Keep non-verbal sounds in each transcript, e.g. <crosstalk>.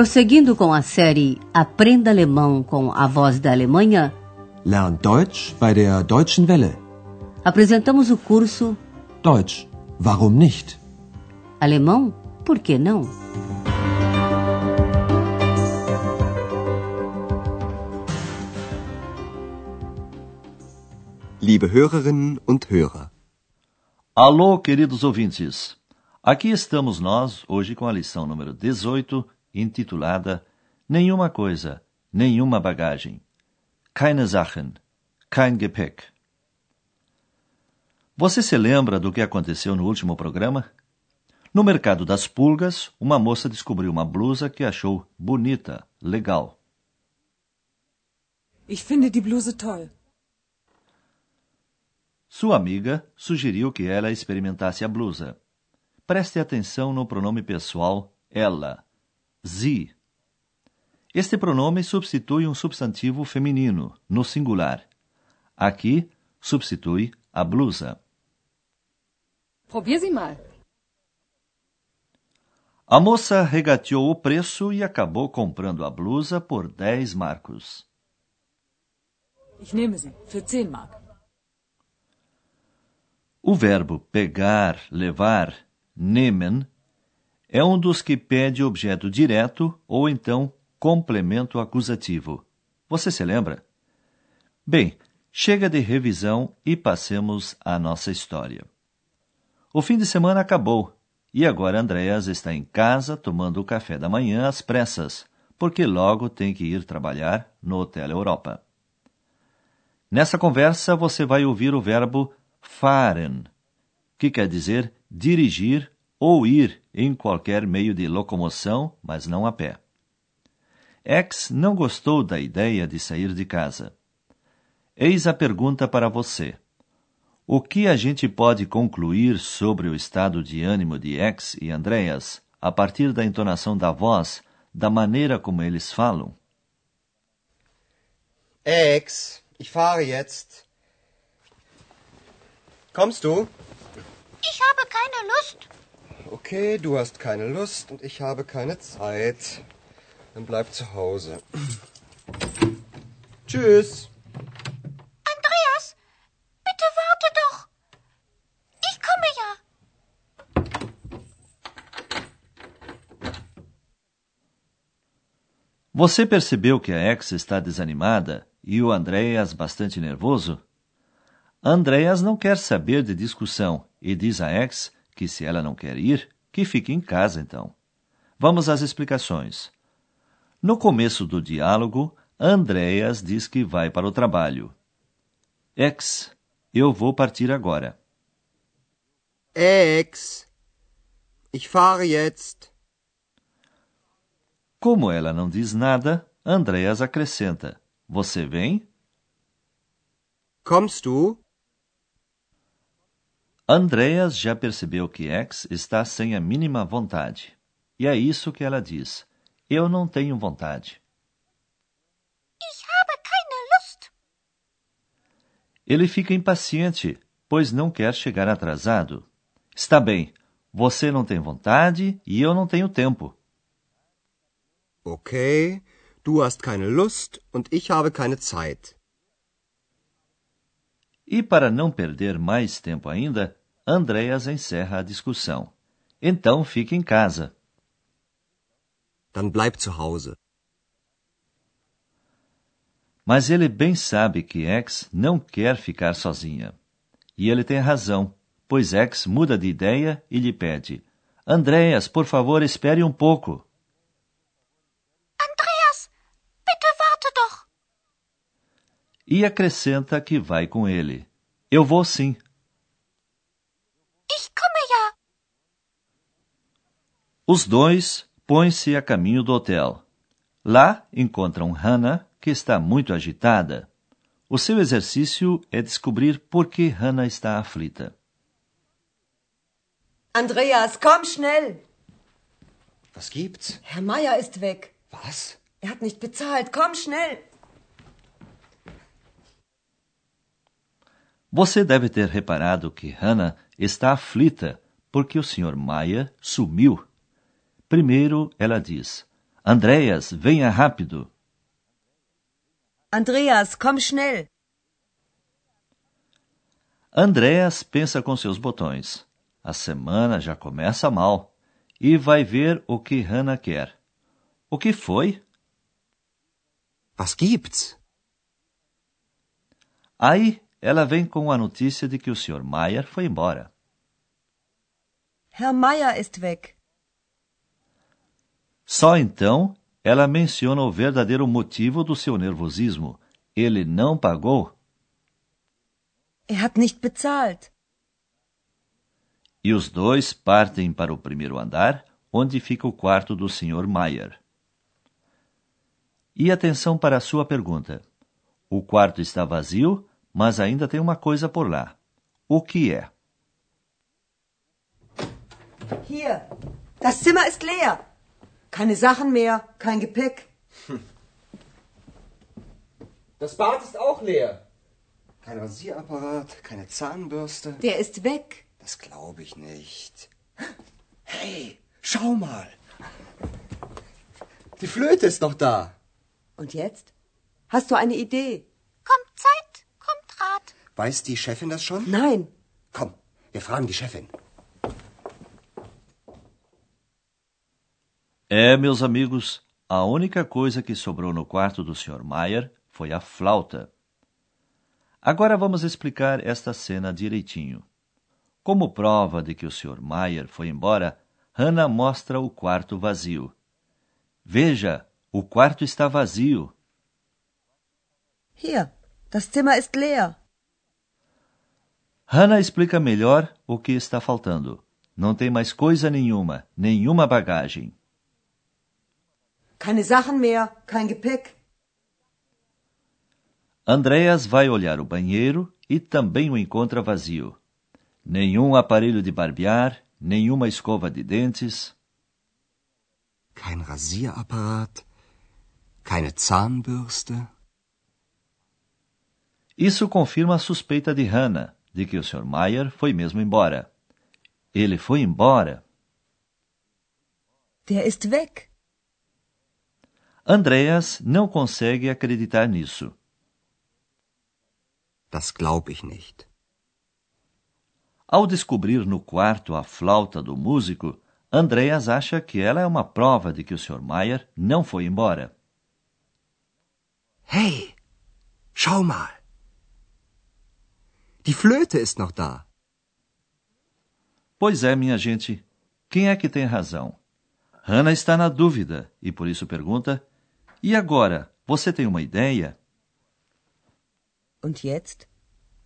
Prosseguindo com a série Aprenda Alemão com a Voz da Alemanha, Lern Deutsch bei der Deutschen Welle. apresentamos o curso Deutsch, warum nicht? Alemão, por que não? Liebe Hörerinnen und Hörer, Alô, queridos ouvintes! Aqui estamos nós, hoje com a lição número 18, intitulada Nenhuma coisa, nenhuma bagagem. Keine Sachen, kein Gepäck. Você se lembra do que aconteceu no último programa? No mercado das pulgas, uma moça descobriu uma blusa que achou bonita, legal. Ich finde die Bluse toll. Sua amiga sugeriu que ela experimentasse a blusa. Preste atenção no pronome pessoal ela, sie. Este pronome substitui um substantivo feminino, no singular. Aqui, substitui a blusa. Probier sie mal. A moça regateou o preço e acabou comprando a blusa por 10 marcos. Ich nehme sie. Für 10 Mark. O verbo pegar, levar, nehmen, é um dos que pede objeto direto ou então complemento acusativo. Você se lembra? Bem, chega de revisão e passemos à nossa história. O fim de semana acabou e agora Andréas está em casa tomando o café da manhã às pressas, porque logo tem que ir trabalhar no Hotel Europa. Nessa conversa você vai ouvir o verbo fahren, que quer dizer dirigir ou ir em qualquer meio de locomoção, mas não a pé. X não gostou da ideia de sair de casa. Eis a pergunta para você. O que a gente pode concluir sobre o estado de ânimo de X e Andreas a partir da entonação da voz, da maneira como eles falam? Ex, ich fahre jetzt. Kommst du? Ich habe keine Lust. Okay, du hast keine Lust und ich habe keine Zeit. Dann bleib zu Hause. <clears throat> Tschüss. Andreas, bitte warte doch. Ich komme ja. Você percebeu que a X está desanimada e o Andreas bastante nervoso? Andreas não quer saber de discussão e diz a X que se ela não quer ir, que fique em casa então. Vamos às explicações. No começo do diálogo, Andreas diz que vai para o trabalho. X, eu vou partir agora. Ex, ich fahre jetzt. Como ela não diz nada, Andreas acrescenta: Você vem? Kommst du? Andreas já percebeu que X está sem a mínima vontade. E é isso que ela diz: Eu não tenho vontade. Ich habe keine Lust. Ele fica impaciente, pois não quer chegar atrasado. Está bem, você não tem vontade e eu não tenho tempo. Okay, du hast keine Lust und ich habe keine Zeit. E para não perder mais tempo ainda, Andreas encerra a discussão. Então fique em casa. Dann bleib zu Hause. Mas ele bem sabe que X não quer ficar sozinha. E ele tem razão, pois X muda de ideia e lhe pede: Andreas, por favor, espere um pouco. Andreas, bitte warte doch. E acrescenta que vai com ele. Eu vou sim. Ich komme ja. Os dois põem-se a caminho do hotel. Lá encontram Hannah, que está muito agitada. O seu exercício é descobrir por que Hannah está aflita. Andreas, komm schnell! Was gibt's? Herr Meier ist weg. Was? Er hat nicht bezahlt. Komm schnell! Você deve ter reparado que Hannah está aflita porque o Sr. Maia sumiu. Primeiro, ela diz: Andreas, venha rápido. Andreas, komm schnell. Andreas pensa com seus botões. A semana já começa mal e vai ver o que Hannah quer. O que foi? Was gibt's? Aí ela vem com a notícia de que o Sr. Mayer foi embora. Herr Meier ist weg. Só então ela menciona o verdadeiro motivo do seu nervosismo. Ele não pagou. Er hat nicht bezahlt. E os dois partem para o primeiro andar, onde fica o quarto do Sr. Mayer. E atenção para a sua pergunta. O quarto está vazio, mas ainda tem uma coisa por lá. O que é? Hier, das Zimmer ist leer. Keine Sachen mehr, kein Gepäck. Das Bad ist auch leer. Kein Rasierapparat, keine Zahnbürste. Der ist weg. Das glaube ich nicht. Hey, schau mal. Die Flöte ist noch da. Und jetzt? Hast du eine Idee? Kommt Zeit, kommt Rat. Weiß die Chefin das schon? Nein. Komm, wir fragen die Chefin. É, meus amigos, a única coisa que sobrou no quarto do Sr. Mayer foi a flauta. Agora vamos explicar esta cena direitinho. Como prova de que o Sr. Mayer foi embora, Hannah mostra o quarto vazio. Veja, o quarto está vazio. Hier, das Zimmer ist leer. Hannah explica melhor o que está faltando. Não tem mais coisa nenhuma, nenhuma bagagem. Keine Sachen mehr, kein Gepäck. Andreas vai olhar o banheiro e também o encontra vazio. Nenhum aparelho de barbear, nenhuma escova de dentes. Kein Rasierapparat, keine Zahnbürste. Isso confirma a suspeita de Hannah de que o Sr. Mayer foi mesmo embora. Ele foi embora. Der ist weg. Andreas não consegue acreditar nisso. Das glaube ich nicht. Ao descobrir no quarto a flauta do músico, Andreas acha que ela é uma prova de que o Sr. Mayer não foi embora. Hey, schau mal. Die Flöte ist noch da. Pois é, minha gente, quem é que tem razão? Hannah está na dúvida e por isso pergunta: E agora, você tem uma ideia? Und jetzt?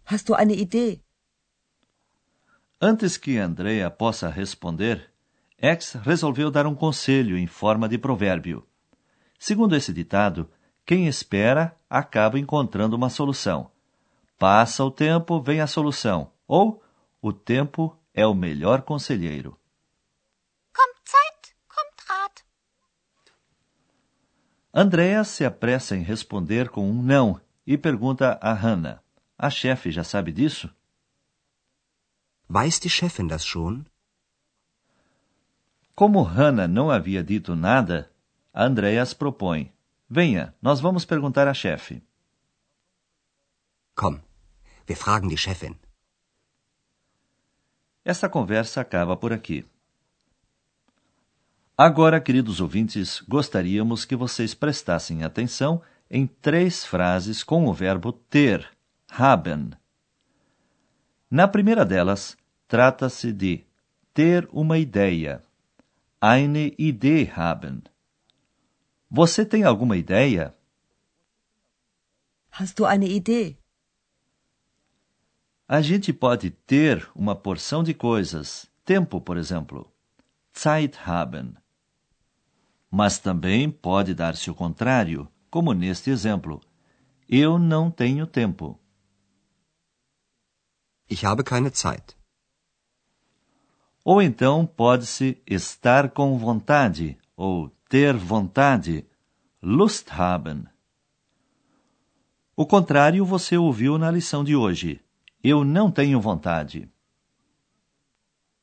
Hast du eine Idee? Antes que Andrea possa responder, X resolveu dar um conselho em forma de provérbio. Segundo esse ditado, quem espera acaba encontrando uma solução. Passa o tempo, vem a solução. Ou o tempo é o melhor conselheiro. Andrea se apressa em responder com um não e pergunta a Hannah: A chefe já sabe disso? Weiß die Chefin das schon? Como Hannah não havia dito nada, Andreas propõe: Venha, nós vamos perguntar à chefe. Komm, wir fragen die Chefin. Essa conversa acaba por aqui. Agora, queridos ouvintes, gostaríamos que vocês prestassem atenção em três frases com o verbo ter, haben. Na primeira delas, trata-se de ter uma ideia, eine Idee haben. Você tem alguma ideia? Hast du eine Idee? A gente pode ter uma porção de coisas, tempo, por exemplo, Zeit haben. Mas também pode dar-se o contrário, como neste exemplo. Eu não tenho tempo. Ich habe keine Zeit. Ou então pode-se estar com vontade ou ter vontade, Lust haben. O contrário você ouviu na lição de hoje. Eu não tenho vontade.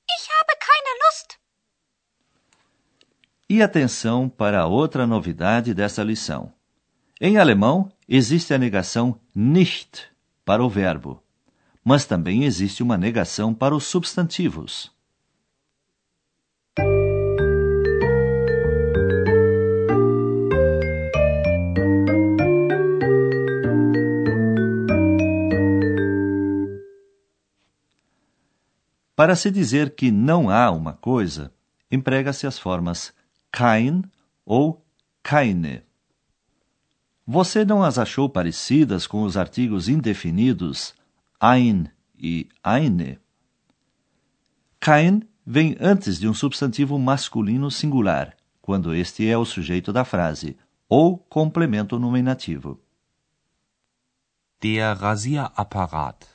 Ich habe keine Lust. E atenção para outra novidade dessa lição. Em alemão, existe a negação nicht para o verbo, mas também existe uma negação para os substantivos. Para se dizer que não há uma coisa, emprega-se as formas kein ou keine. Você não as achou parecidas com os artigos indefinidos ein e eine? Kein vem antes de um substantivo masculino singular, quando este é o sujeito da frase, ou complemento nominativo. Der Rasierapparat.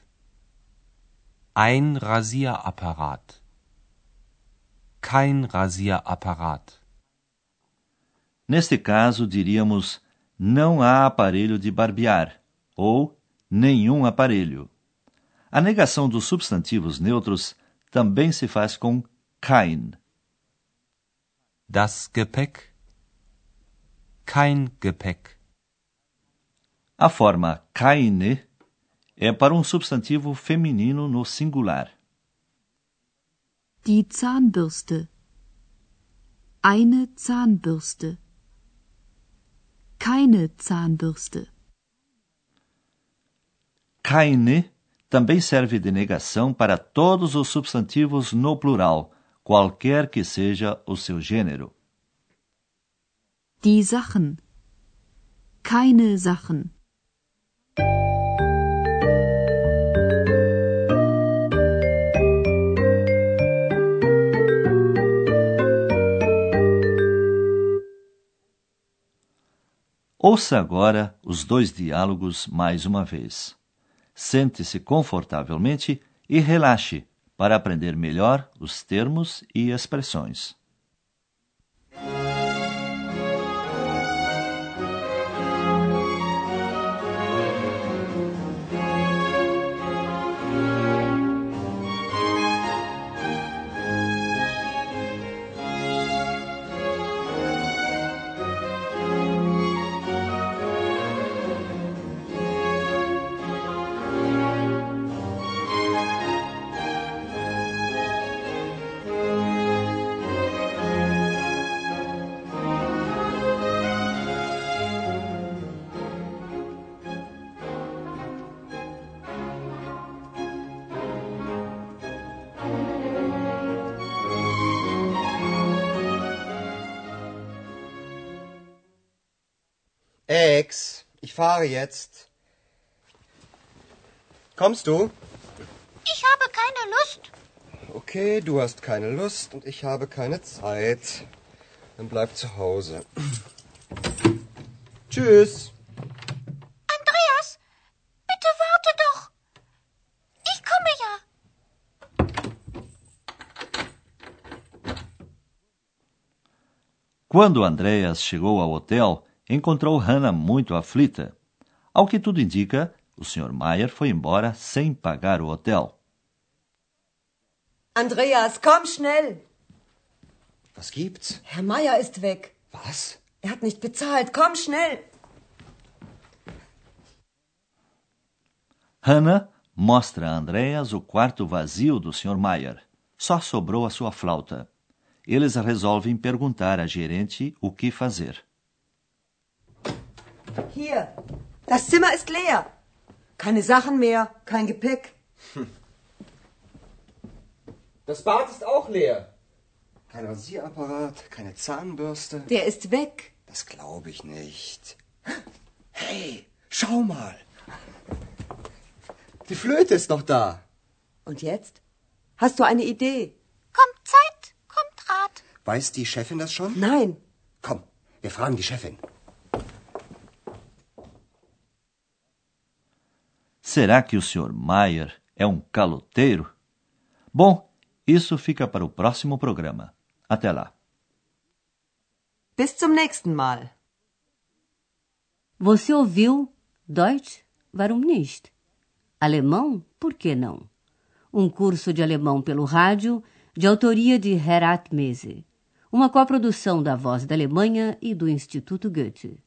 Ein Rasierapparat. Kein Rasierapparat. Neste caso, diríamos não há aparelho de barbear ou nenhum aparelho. A negação dos substantivos neutros também se faz com kein. Das Gepäck. Kein Gepäck. A forma keine é para um substantivo feminino no singular. Die Zahnbürste. Eine Zahnbürste. Keine Zahnbürste. Keine também serve de negação para todos os substantivos no plural, qualquer que seja o seu gênero. Die Sachen. Keine Sachen. Ouça agora os dois diálogos mais uma vez. Sente-se confortavelmente e relaxe para aprender melhor os termos e expressões. Ex, ich fahre jetzt. Kommst du? Ich habe keine Lust. Okay, du hast keine Lust und ich habe keine Zeit. Dann bleib zu Hause. <clears throat> Tschüss. Andreas, bitte warte doch. Ich komme ja. Quando Andreas chegou ao hotel, encontrou Hannah muito aflita. Ao que tudo indica, o Sr. Mayer foi embora sem pagar o hotel. Andreas, komm schnell. Was gibt's? Herr Meier ist weg. Was? Er hat nicht bezahlt. Komm schnell. Hannah mostra a Andreas o quarto vazio do Sr. Mayer. Só sobrou a sua flauta. Eles resolvem perguntar à gerente o que fazer. Hier, das Zimmer ist leer. Keine Sachen mehr, kein Gepäck. Das Bad ist auch leer. Kein Rasierapparat, keine Zahnbürste. Der ist weg. Das glaube ich nicht. Hey, schau mal. Die Flöte ist noch da. Und jetzt? Hast du eine Idee? Kommt Zeit, kommt Rat. Weiß die Chefin das schon? Nein. Komm, wir fragen die Chefin. Será que o Sr. Mayer é um caloteiro? Bom, isso fica para o próximo programa. Até lá. Bis zum nächsten Mal. Você ouviu Deutsch? Warum nicht? Alemão? Por que não? Um curso de alemão pelo rádio, de autoria de Herat Mese. uma coprodução da Voz da Alemanha e do Instituto Goethe.